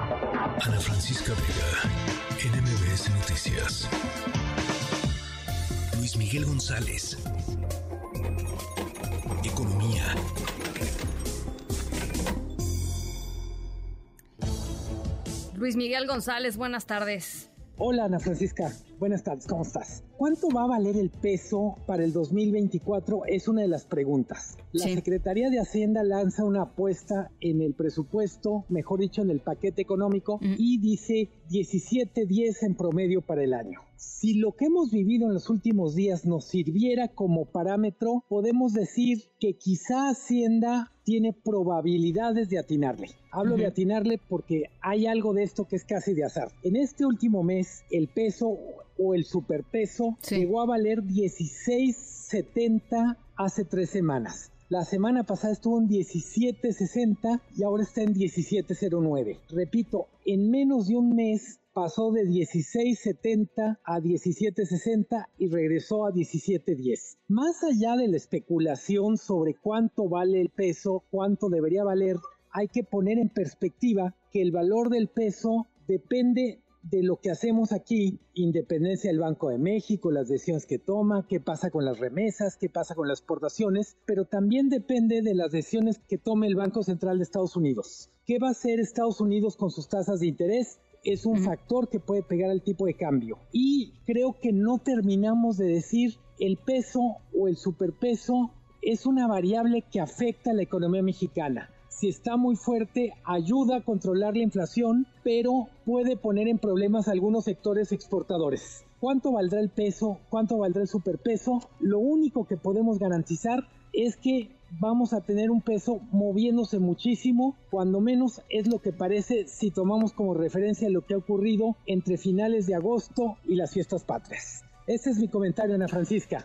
Ana Francisca Vega, NMBS Noticias. Luis Miguel González. Economía. Luis Miguel González, buenas tardes. Hola Ana Francisca, buenas tardes, ¿cómo estás? ¿Cuánto va a valer el peso para el 2024? Es una de las preguntas. La Secretaría de Hacienda lanza una apuesta en el presupuesto, mejor dicho, en el paquete económico, y dice 17.10 en promedio para el año. Si lo que hemos vivido en los últimos días nos sirviera como parámetro, podemos decir que quizá Hacienda tiene probabilidades de atinarle. Hablo de atinarle porque hay algo de esto que es casi de azar. En este último mes, el peso o el superpeso llegó a valer 16.70 hace tres semanas. La semana pasada estuvo en 17.60 y ahora está en 17.09. Repito, en menos de un mes pasó de 16.70 a 17.60 y regresó a 17.10. Más allá de la especulación sobre cuánto vale el peso, cuánto debería valer, hay que poner en perspectiva que el valor del peso depende de lo que hacemos aquí, independencia del Banco de México, las decisiones que toma, qué pasa con las remesas, qué pasa con las exportaciones, pero también depende de las decisiones que tome el Banco Central de Estados Unidos. ¿Qué va a hacer Estados Unidos con sus tasas de interés? Es un factor que puede pegar al tipo de cambio. Y creo que no terminamos de decir el peso o el superpeso es una variable que afecta a la economía mexicana si está muy fuerte, ayuda a controlar la inflación, pero puede poner en problemas a algunos sectores exportadores. ¿Cuánto valdrá el peso? ¿Cuánto valdrá el superpeso? Lo único que podemos garantizar es que vamos a tener un peso moviéndose muchísimo, cuando menos es lo que parece si tomamos como referencia lo que ha ocurrido entre finales de agosto y las fiestas patrias. Ese es mi comentario, Ana Francisca.